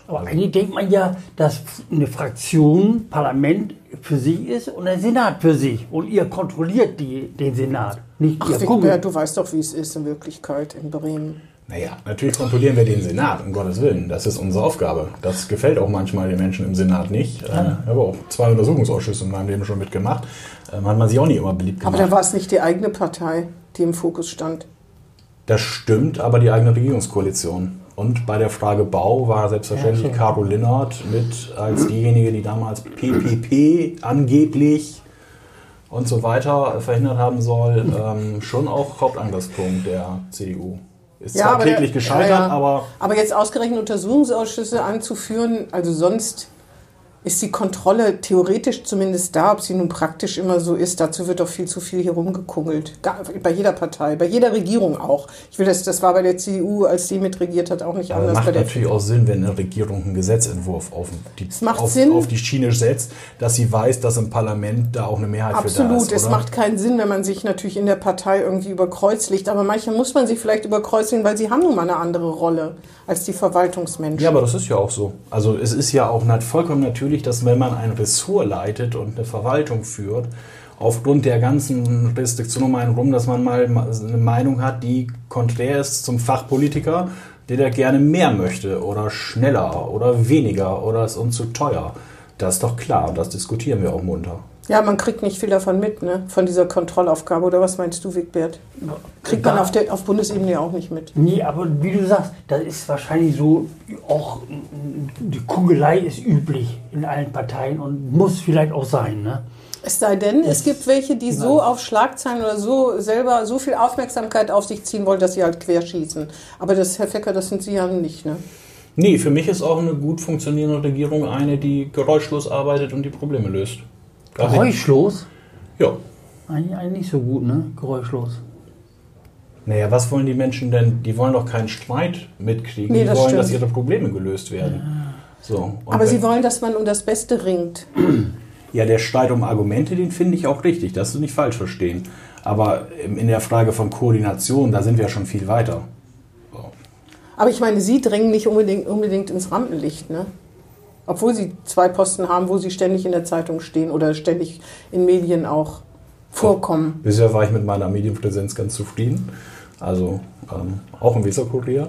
Aber eigentlich denkt man ja, dass eine Fraktion, Parlament für sich ist und der Senat für sich. Und ihr kontrolliert die, den Senat. Nicht Ach, ihr Kumpel. du weißt doch, wie es ist in Wirklichkeit in Bremen. Naja, natürlich kontrollieren wir den Senat, um Gottes Willen. Das ist unsere Aufgabe. Das gefällt auch manchmal den Menschen im Senat nicht. Äh, Ich habe auch zwei Untersuchungsausschüsse in meinem Leben schon mitgemacht. Ähm, hat man sich auch nicht immer beliebt Aber gemacht. da war es nicht die eigene Partei, die im Fokus stand. das stimmt, aber die eigene Regierungskoalition. Und bei der Frage Bau war selbstverständlich Ja. Caro Linnert mit als diejenige, die damals PPP angeblich und so weiter verhindert haben soll, ähm, schon auch Hauptangriffspunkt der CDU. Ist zwar aber kläglich der- gescheitert, ja, ja. aber Aber jetzt ausgerechnet Untersuchungsausschüsse anzuführen, also sonst ist die Kontrolle theoretisch zumindest da, ob sie nun praktisch immer so ist. Dazu wird doch viel zu viel hier rumgekungelt. Bei jeder Partei, bei jeder Regierung auch. Ich will das, das war bei der CDU, als die mitregiert hat, auch nicht Aber anders. macht bei der natürlich auch Sinn, wenn eine Regierung einen Gesetzentwurf auf die, auf, auf die Schiene setzt, dass sie weiß, dass im Parlament da auch eine Mehrheit für da Absolut, ist. es oder? macht keinen Sinn, wenn man sich natürlich in der Partei irgendwie über Kreuz legt. Aber manchmal muss man sich vielleicht über Kreuz legen, weil sie haben nun mal eine andere Rolle als die Verwaltungsmenschen. Ja, aber das ist ja auch so. Also es ist ja auch vollkommen natürlich, dass wenn man ein Ressort leitet und eine Verwaltung führt, aufgrund der ganzen Restriktionen um einen rum, dass man mal eine Meinung hat, die konträr ist zum Fachpolitiker, der da gerne mehr möchte oder schneller oder weniger oder ist uns zu teuer. Das ist doch klar und das diskutieren wir auch munter. Ja, man kriegt nicht viel davon mit, ne? von dieser Kontrollaufgabe. Oder was meinst du, Wigbert? Kriegt man auf, der, auf Bundesebene ja auch nicht mit. Nee, aber wie du sagst, das ist wahrscheinlich so, auch die Kugelei ist üblich in allen Parteien und muss vielleicht auch sein. Ne? Es sei denn, es gibt welche, die so auf Schlagzeilen oder so selber so viel Aufmerksamkeit auf sich ziehen wollen, dass sie halt querschießen. Aber das, Herr Fecker, das sind Sie ja nicht, ne? Nee, für mich ist auch eine gut funktionierende Regierung eine, die geräuschlos arbeitet und die Probleme löst. Geräuschlos? Ja. Eigentlich, eigentlich nicht so gut, ne? Geräuschlos. Naja, was wollen die Menschen denn? Die wollen doch keinen Streit mitkriegen. Nee, die das wollen, stimmt. dass ihre Probleme gelöst werden. So. Und Aber Sie wollen, dass man um das Beste ringt. Ja, der Streit um Argumente, den finde ich auch richtig. Das ist nicht falsch verstehen. Aber in der Frage von Koordination, da sind wir schon viel weiter. So. Aber ich meine, Sie drängen nicht unbedingt, unbedingt ins Rampenlicht, ne? Obwohl Sie zwei Posten haben, wo Sie ständig in der Zeitung stehen oder ständig in Medien auch vorkommen. Bisher war ich mit meiner Medienpräsenz ganz zufrieden. Also ähm, auch im Weserkurier.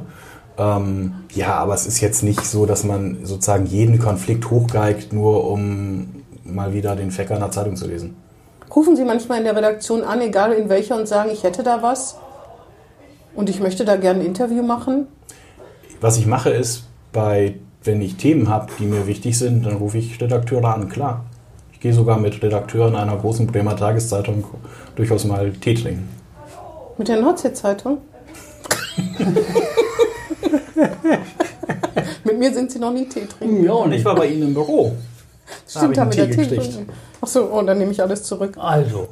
Ähm, ja, aber es ist jetzt nicht so, dass man sozusagen jeden Konflikt hochgeigt, nur um mal wieder den Fecker in der Zeitung zu lesen. Rufen Sie manchmal in der Redaktion an, egal in welcher, und sagen, ich hätte da was und ich möchte da gerne ein Interview machen? Was ich mache ist, bei, wenn ich Themen habe, die mir wichtig sind, dann rufe ich Redakteure an, klar. Ich gehe sogar mit Redakteuren einer großen Bremer Tageszeitung durchaus mal Tee trinken. Mit der Nordsee-Zeitung? mit mir sind Sie noch nie Tee trinken. Ja, Und ich war bei Ihnen im Büro. Stimmt, da mit Tee der Tee gekriegt. trinken. Achso, oh, dann nehme ich alles zurück. Also,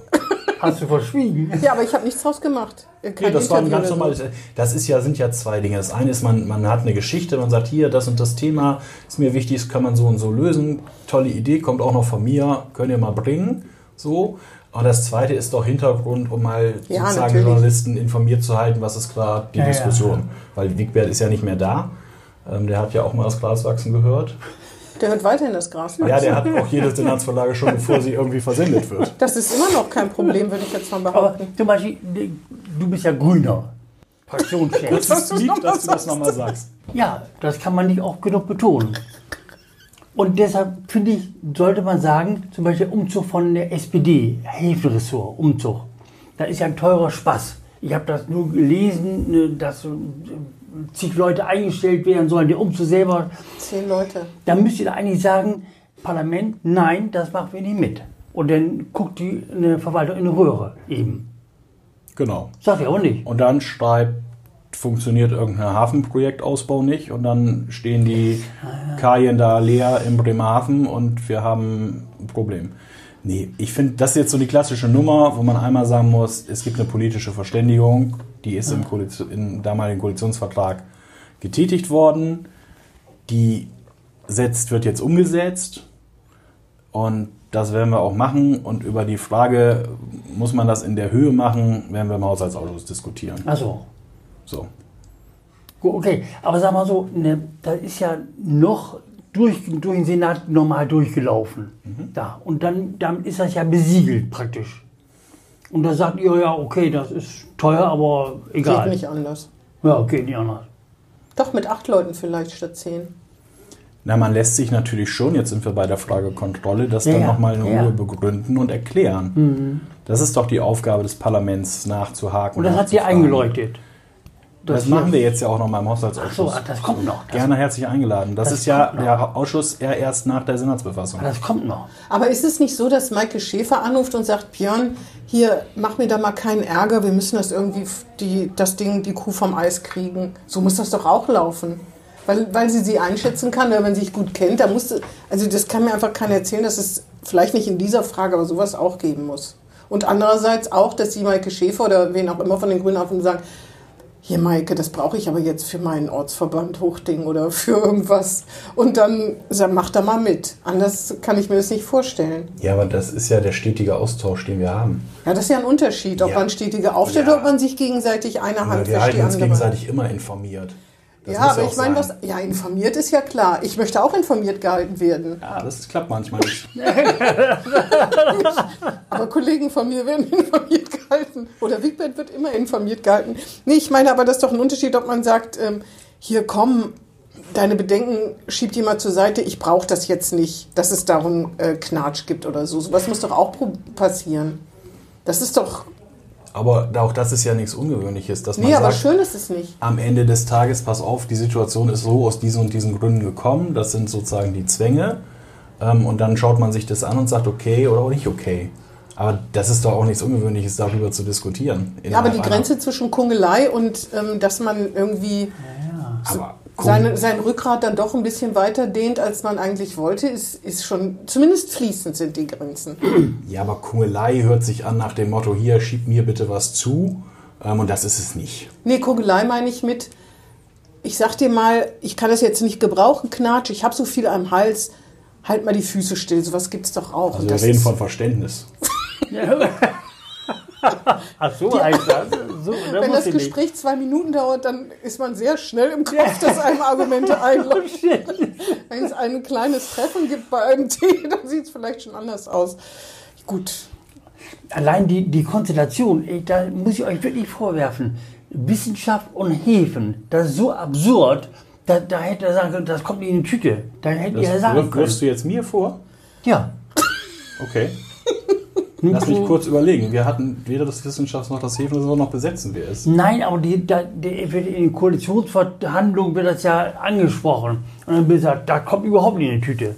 hast du verschwiegen? Ja, aber ich habe nichts draus gemacht. Kein Nee, das war ein ganz normales. Das ist ja, sind ja zwei Dinge. Das eine ist, man, man hat eine Geschichte, man sagt, hier, das und das Thema ist mir wichtig, das kann man so und so lösen. Tolle Idee, kommt auch noch von mir, könnt ihr mal bringen. So. Und das zweite ist doch Hintergrund, um mal Ja, sozusagen natürlich. Journalisten informiert zu halten, was ist gerade die Ja, ja. Diskussion. Weil Wigbert ist ja nicht mehr da. Ähm, der hat ja auch mal das Glas wachsen gehört. Der hört weiterhin das Gras. Ja, der hat auch jede Senatsverlage schon, bevor sie irgendwie versendet wird. Das ist immer noch kein Problem, würde ich jetzt mal Aber behaupten. zum Beispiel, du bist ja Grüner. Fraktionschef. Das ist lieb, dass du das nochmal sagst. Ja, das kann man nicht auch genug betonen. Und deshalb finde ich, sollte man sagen, zum Beispiel Umzug von der SPD, Häfenressort, Umzug. Da ist ja ein teurer Spaß. Ich habe das nur gelesen, ne, dass zig Leute eingestellt werden sollen, der Umzug selber. Zehn Leute. Da müsst ihr da eigentlich sagen, Parlament, nein, das machen wir nicht mit. Und dann guckt die eine Verwaltung in eine Röhre eben. Genau. Sagt ihr auch nicht. Und dann schreibt, funktioniert irgendein Hafenprojektausbau nicht und dann stehen die Kajen da leer im Bremerhaven und wir haben ein Problem. Nee, ich finde, das ist jetzt so die klassische Nummer, wo man einmal sagen muss, es gibt eine politische Verständigung, die ist im, Koalition, im damaligen Koalitionsvertrag getätigt worden, die setzt, wird jetzt umgesetzt und das werden wir auch machen und über die Frage, muss man das in der Höhe machen, werden wir im Haushaltsausschuss diskutieren. Also, So. Gut, Okay, aber sag mal so, ne, das ist ja noch durch, durch den Senat normal durchgelaufen. Da. Und dann damit ist das ja besiegelt praktisch. Und da sagt ihr ja, okay, das ist teuer, aber Geht egal. nicht anders. Ja, geht nicht anders. Doch, mit acht Leuten vielleicht statt zehn. Na, man lässt sich natürlich schon, jetzt sind wir bei der Frage Kontrolle, das Ja, dann nochmal in ja. Ruhe begründen und erklären. Das ist doch die Aufgabe des Parlaments, nachzuhaken. Und das hat sie eingeläutet. Das machen wir jetzt ja auch noch mal im Haushaltsausschuss. So, ah, das kommt noch. Das, Gerne herzlich eingeladen. Das, Das ist ja noch. der Ausschuss eher erst nach der Senatsbefassung. das kommt noch. Aber ist es nicht so, dass Maike Schäfer anruft und sagt, Björn, hier, mach mir da mal keinen Ärger, wir müssen das irgendwie, die, das Ding, die Kuh vom Eis kriegen. So muss das doch auch laufen. Weil, weil sie sie einschätzen kann, wenn man sich gut kennt, da musste, also das kann mir einfach keiner erzählen, dass es vielleicht nicht in dieser Frage, aber sowas auch geben muss. Und andererseits auch, dass sie Maike Schäfer oder wen auch immer von den Grünen anrufen und sagen, hier Maike, das brauche ich aber jetzt für meinen Ortsverband Hochding oder für irgendwas. Und dann sag, mach da mal mit. Anders kann ich mir das nicht vorstellen. Ja, aber das ist ja der stetige Austausch, den wir haben. Ja, das ist ja ein Unterschied, ob Ja. man stetige aufstellt Ja. oder ob man sich gegenseitig eine Hand wir wäscht halten die uns gegenseitig immer informiert. Das ja, aber ich meine, was, ja, informiert ist ja klar. Ich möchte auch informiert gehalten werden. Ja, das klappt manchmal nicht. Aber Kollegen von mir werden informiert gehalten. Oder Wigbert wird immer informiert gehalten. Nee, ich meine aber, das ist doch ein Unterschied, ob man sagt, ähm, hier komm, deine Bedenken schiebt jemand zur Seite, ich brauche das jetzt nicht, dass es darum äh, Knatsch gibt oder so. Sowas muss doch auch passieren. Das ist doch. Aber auch das ist ja nichts Ungewöhnliches, dass man Nee, aber sagt, schön ist es nicht. am Ende des Tages, pass auf, die Situation ist so aus diesen und diesen Gründen gekommen. Das sind sozusagen die Zwänge. Ähm, und dann schaut man sich das an und sagt, okay oder auch nicht okay. Aber das ist doch auch nichts Ungewöhnliches, darüber zu diskutieren. Ja, aber die Grenze zwischen Kungelei und ähm, dass man irgendwie Aber seine, sein Rückgrat dann doch ein bisschen weiter dehnt, als man eigentlich wollte, ist, ist schon, zumindest fließend sind die Grenzen. Ja, aber Kungelei hört sich an nach dem Motto, hier, schieb mir bitte was zu. Ähm, und das ist es nicht. Nee, Kugelei meine ich mit, ich sag dir mal, ich kann das jetzt nicht gebrauchen, Knatsch, ich habe so viel am Hals, halt mal die Füße still, sowas gibt's doch auch. Also Und wir das reden ist- von Verständnis. Ach so heißt das. So, da wenn das ich nicht. Gespräch zwei Minuten dauert, dann ist man sehr schnell im Kopf, dass einem Argumente einleuchten. Wenn es ein kleines Treffen gibt bei einem Tee, dann sieht es vielleicht schon anders aus. Gut, Allein die, die Konstellation, ey, da muss ich euch wirklich vorwerfen. Wissenschaft und Hefen, das ist so absurd, da, da hätte er sagen können, das kommt nicht in die Tüte. Da hätte er Das sagen wirf- können. wirfst du jetzt mir vor? Ja. Okay. Lass mich kurz überlegen. Wir hatten weder das Wissenschafts- noch das wir noch besetzen, wer ist. Nein, aber die, da, die, in den Koalitionsverhandlungen wird das ja angesprochen. Und dann wird gesagt, da kommt überhaupt nicht in die Tüte.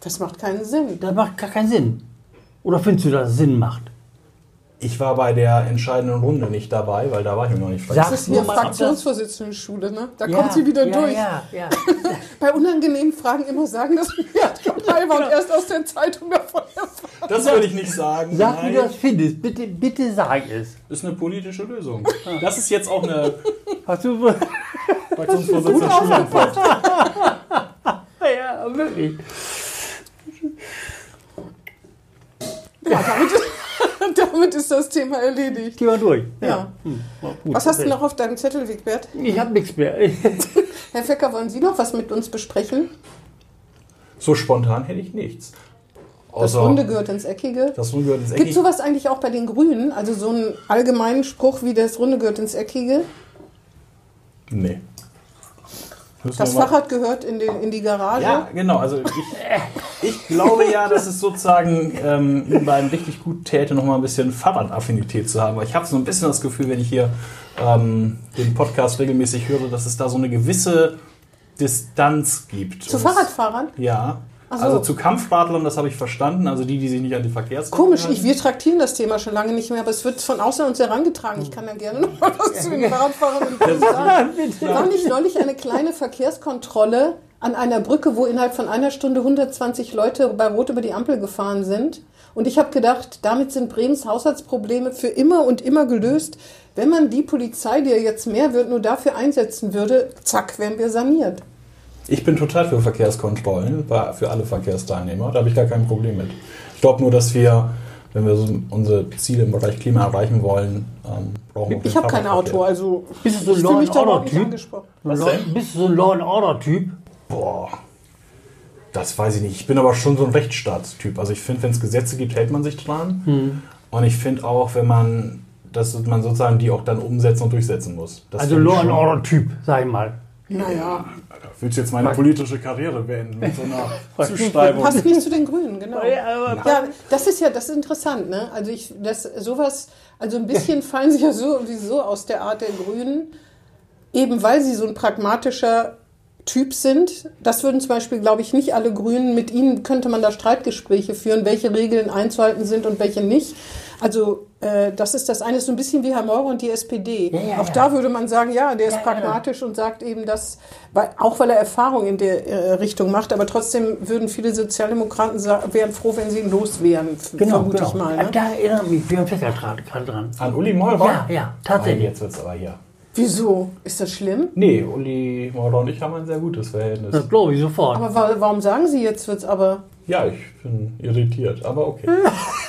das macht keinen Sinn. Das macht gar keinen Sinn. Oder findest du, dass es Sinn macht? Ich war bei der entscheidenden Runde nicht dabei, weil da war ich noch nicht Sag- Das ist hier Nur mal- Fraktionsvorsitzendenschule, ne? Da kommt sie wieder ja, durch. Ja, ja. Bei unangenehmen Fragen immer sagen, dass wir dabei waren und erst aus der Zeitung davon erfahren. Das würde ich nicht sagen. Sag, wie du das findest. Bitte, bitte sag es. ist eine politische Lösung. Das ist jetzt auch eine Hast du. Fraktionsvorsitzende Schulantwort. ja, wirklich. Ja, damit, damit ist das Thema erledigt. Mal durch. Ja. Hm, war gut. Was hast du noch auf deinem Zettel, Wigbert? Ich habe nichts mehr. Herr Fecker, wollen Sie noch was mit uns besprechen? So spontan hätte ich nichts. Das Runde gehört ins Eckige. Das Runde gehört ins Gibt Eckige. sowas eigentlich auch bei den Grünen? Also so einen allgemeinen Spruch wie das Runde gehört ins Eckige? Nee. Müssen Das Fahrrad gehört in, den, in die Garage? Ja, genau. Also ich, ich glaube ja, dass es sozusagen ähm, ihm beim richtig gut täte, noch mal ein bisschen Fahrradaffinität zu haben. Aber ich habe so ein bisschen das Gefühl, wenn ich hier ähm, den Podcast regelmäßig höre, dass es da so eine gewisse Distanz gibt. Zu Fahrradfahrern? Ja. Ach so. Also zu Kampfradlern, das habe ich verstanden. Also die, die sich nicht an die Verkehrsregeln Komisch, ich, wir traktieren das Thema schon lange nicht mehr, aber es wird von außen uns herangetragen. Ich kann da gerne noch mal was zu den Fahrradfahrern sagen. War nicht neulich eine kleine Verkehrskontrolle an einer Brücke, wo innerhalb von einer Stunde 120 Leute bei Rot über die Ampel gefahren sind? Und ich habe gedacht, damit sind Bremens Haushaltsprobleme für immer und immer gelöst. Wenn man die Polizei, die ja jetzt mehr wird, nur dafür einsetzen würde, zack, wären wir saniert. Ich bin total für Verkehrskontrollen, für alle Verkehrsteilnehmer. Da habe ich gar kein Problem mit. Ich glaube nur, dass wir, wenn wir so unsere Ziele im Bereich Klima erreichen wollen, ähm, brauchen wir Ich habe kein. Auto, also Bist du so ein Law and Order Typ? Bist du so ein Law and Order Typ? Boah, das weiß ich nicht. Ich bin aber schon so ein Rechtsstaatstyp. Also ich finde, wenn es Gesetze gibt, hält man sich dran. Hm. Und ich finde auch, wenn man, dass man sozusagen die auch dann umsetzen und durchsetzen muss. Das Also Law and Order Typ, sag ich mal. Naja, Willst du jetzt meine politische Karriere beenden mit so einer Zuschreibung? passt nicht zu den Grünen, genau. Ja, das ist ja, das ist interessant, ne? Also ich, das, sowas, also ein bisschen fallen sich ja so sowieso aus der Art der Grünen, eben weil sie so ein pragmatischer Typ sind. Das würden zum Beispiel, glaube ich, nicht alle Grünen, mit ihnen könnte man da Streitgespräche führen, welche Regeln einzuhalten sind und welche nicht. Also äh, das ist das eine, so ein bisschen wie Herr Meurer und die SPD. Ja, ja, Auch ja. da würde man sagen, ja, der ist Ja, ja, pragmatisch und sagt eben das, weil, auch weil er Erfahrung in der äh, Richtung macht, aber trotzdem würden viele Sozialdemokraten sagen, wären froh, wenn sie ihn loswären, f- Genau, vermute genau. ich mal. Ne? Da erinnert mich Björn Becker gerade gerade dran. An Uli Meurer? Ja, ja, tatsächlich. Nein, jetzt wird's aber hier. Wieso? Ist das schlimm? Nee, Uli Meurer und ich haben ein sehr gutes Verhältnis. Das glaube ich sofort. Aber wa warum sagen Sie jetzt wird's aber? Ja, ich bin irritiert, aber okay.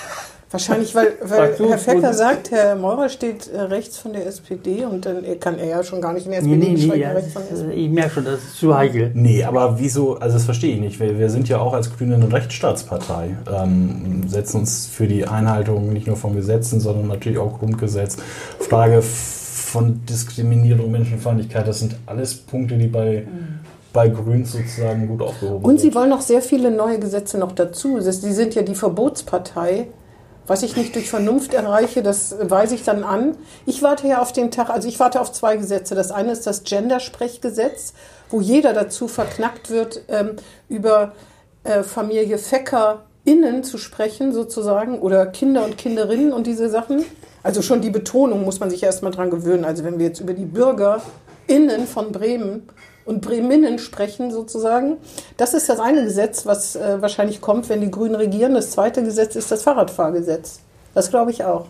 Wahrscheinlich, weil, weil Herr Fecker sagt, Herr Meurer steht äh, rechts von der SPD und dann kann er ja schon gar nicht in der nee, SPD nee, nee, geschweige ja, rechts das von der ist, SPD. ich merke schon, das ist zu heikel. Nee, aber wieso, also das verstehe ich nicht. Wir, wir sind ja auch als Grüne eine Rechtsstaatspartei, ähm, setzen uns für die Einhaltung nicht nur von Gesetzen, sondern natürlich auch Grundgesetz. Frage von Diskriminierung, Menschenfeindlichkeit, das sind alles Punkte, die bei, bei Grün sozusagen gut aufgehoben Und sie wollen noch sehr viele neue Gesetze noch dazu. Sie sind ja die Verbotspartei. Was ich nicht durch Vernunft erreiche, das weise ich dann an. Ich warte ja auf den Tag, also ich warte auf zwei Gesetze. Das eine ist das Gendersprechgesetz, wo jeder dazu verknackt wird, ähm, über äh, Familie Fecker innen zu sprechen, sozusagen, oder Kinder und Kinderinnen und diese Sachen. Also schon die Betonung muss man sich erstmal dran gewöhnen. Also wenn wir jetzt über die BürgerInnen von Bremen und Breminnen sprechen, sozusagen. Das ist das eine Gesetz, was äh, wahrscheinlich kommt, wenn die Grünen regieren. Das zweite Gesetz ist das Fahrradfahrgesetz. Das glaube ich auch.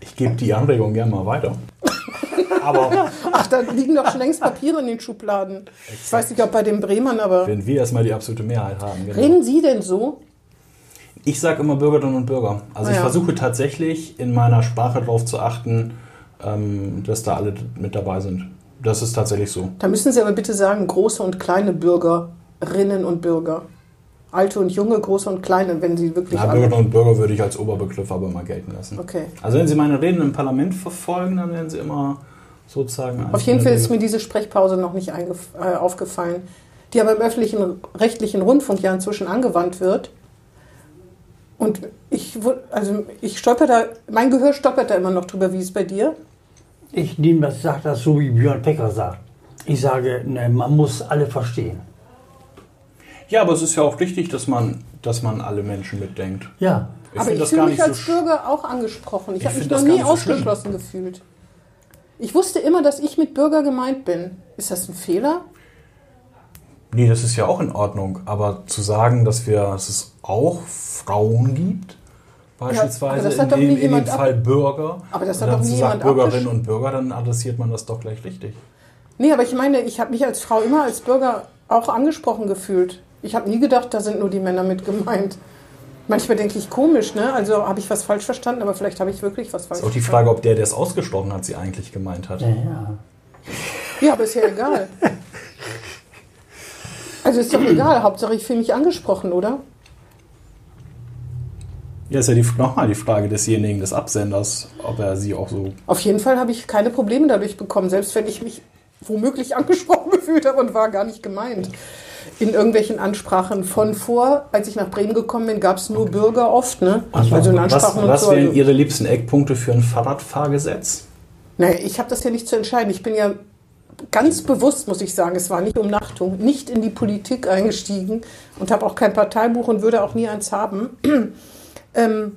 Ich gebe die Anregung gerne mal weiter. Aber Ach, da liegen doch schon längst Papiere in den Schubladen. Ich weiß nicht, ob bei den Bremern, aber. wenn wir erstmal die absolute Mehrheit haben. genau. Reden Sie denn so? Ich sage immer Bürgerinnen und Bürger. Also Ah, ich ja. versuche tatsächlich in meiner Sprache darauf zu achten, ähm, dass da alle mit dabei sind. Das ist tatsächlich so. Da müssen Sie aber bitte sagen, große und kleine Bürgerinnen und Bürger. Alte und junge, große und kleine, wenn Sie wirklich Ja, alle. Bürgerinnen und Bürger würde ich als Oberbegriff aber mal gelten lassen. Okay. Also wenn Sie meine Reden im Parlament verfolgen, dann werden Sie immer sozusagen... Auf jeden Fall ist mir diese Sprechpause noch nicht äh, aufgefallen, die aber im öffentlichen rechtlichen Rundfunk ja inzwischen angewandt wird. Und ich, also ich stolper da, mein Gehör stolpert da immer noch drüber, wie es bei dir? Ich nehme das, sage das so, wie Björn Becker sagt. Ich sage, ne, man muss alle verstehen. Ja, aber es ist ja auch richtig, dass man, dass man alle Menschen mitdenkt. Ja. Ich aber ich fühle mich so als sch- Bürger auch angesprochen. Ich, Ich habe mich noch nie nicht so ausgeschlossen gefühlt. Ich wusste immer, dass ich mit Bürger gemeint bin. Ist das ein Fehler? Nee, das ist ja auch in Ordnung. Aber zu sagen, dass, wir, dass es auch Frauen gibt, beispielsweise das hat in, doch nie dem, in dem jemand ab- Fall Bürger, Aber das hat doch nie jemand Bürgerinnen und Bürger, dann adressiert man das doch gleich richtig. Nee, aber ich meine, ich habe mich als Frau immer als Bürger auch angesprochen gefühlt. Ich habe nie gedacht, da sind nur die Männer mit gemeint. Manchmal denke ich komisch, ne? Also habe ich was falsch verstanden, aber vielleicht habe ich wirklich was falsch Ist auch die verstanden. Frage, ob der, der es ausgesprochen hat, sie eigentlich gemeint hat. Ja, ja. Ja, aber ist ja egal. Also ist doch egal, Hauptsache ich fühle mich angesprochen, oder? Ja, ist ja nochmal die Frage desjenigen, des Absenders, ob er sie auch so. Auf jeden Fall habe ich keine Probleme dadurch bekommen, selbst wenn ich mich womöglich angesprochen gefühlt habe und war gar nicht gemeint. In irgendwelchen Ansprachen von vor, als ich nach Bremen gekommen bin, gab es nur Bürger oft, ne? Also in Was, was so. wären Also, Ihre liebsten Eckpunkte für ein Fahrradfahrgesetz? naja, ich habe das ja nicht zu entscheiden. Ich bin ja ganz bewusst, muss ich sagen, es war nicht Umnachtung, nicht in die Politik eingestiegen und habe auch kein Parteibuch und würde auch nie eins haben. Ähm,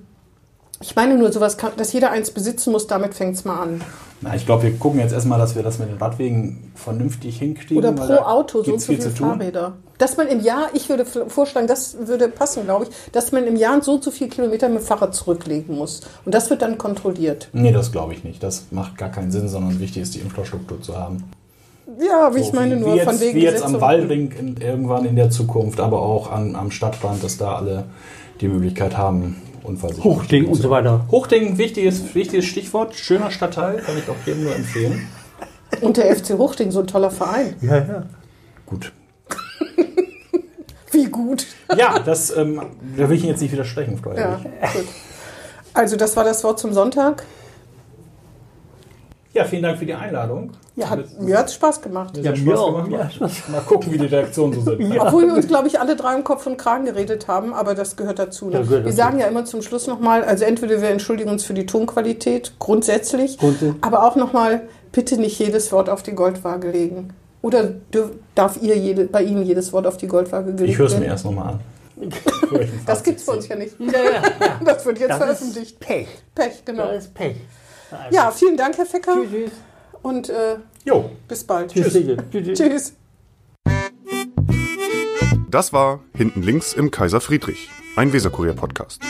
ich meine nur, sowas kann, dass jeder eins besitzen muss, damit fängt es mal an. Na, ich glaube, wir gucken jetzt erstmal, dass wir das mit den Radwegen vernünftig hinkriegen. Oder pro Auto so so viele Fahrräder. Dass man im Jahr, ich würde vorschlagen, das würde passen, glaube ich, dass man im Jahr so und so viele Kilometer mit dem Fahrrad zurücklegen muss. Und das wird dann kontrolliert. Nee, das glaube ich nicht. Das macht gar keinen Sinn, sondern wichtig ist, die Infrastruktur zu haben. Ja, aber ich So, meine wie, nur wie jetzt, von wegen Wie jetzt Gesetze am Waldring in, irgendwann in der Zukunft, aber auch an, am Stadtrand, dass da alle die Möglichkeit haben, Unfallsicherung. Hochding und so weiter. Hochding, wichtiges, wichtiges Stichwort. Schöner Stadtteil, kann ich auch jedem nur empfehlen. Und der FC Hochding, so ein toller Verein. Ja, ja. Gut. Wie gut. Ja, das, ähm, da will ich jetzt nicht widersprechen, Frau Ja, gut. Also das war das Wort zum Sonntag. Ja, vielen Dank für die Einladung. Ja, hat, mir hat es Spaß gemacht. Mir hat mir Spaß auch. gemacht. Ja. Mal gucken, wie die Reaktionen so sind. Obwohl wir uns, glaube ich, alle drei im Kopf und Kragen geredet haben, aber das gehört dazu. Ne? Ja, gehört wir dazu. sagen ja immer zum Schluss nochmal, also entweder wir entschuldigen uns für die Tonqualität, grundsätzlich, Grundsätzlich. aber auch nochmal, bitte nicht jedes Wort auf die Goldwaage legen. Oder dürf, darf ihr jede, bei Ihnen jedes Wort auf die Goldwaage gelegt Ich höre es mir erst nochmal an. Das gibt es bei uns ja nicht. Ja, ja, ja. Das wird jetzt Das veröffentlicht. ist Pech. Pech, genau. Das ist Pech. Ja, vielen Dank, Herr Fecker. Tschüss, tschüss. Und äh, Jo, bis bald. Tschüss. Tschüss. tschüss. Tschüss. Das war Hinten links im Kaiser Friedrich, ein Weserkurier-Podcast.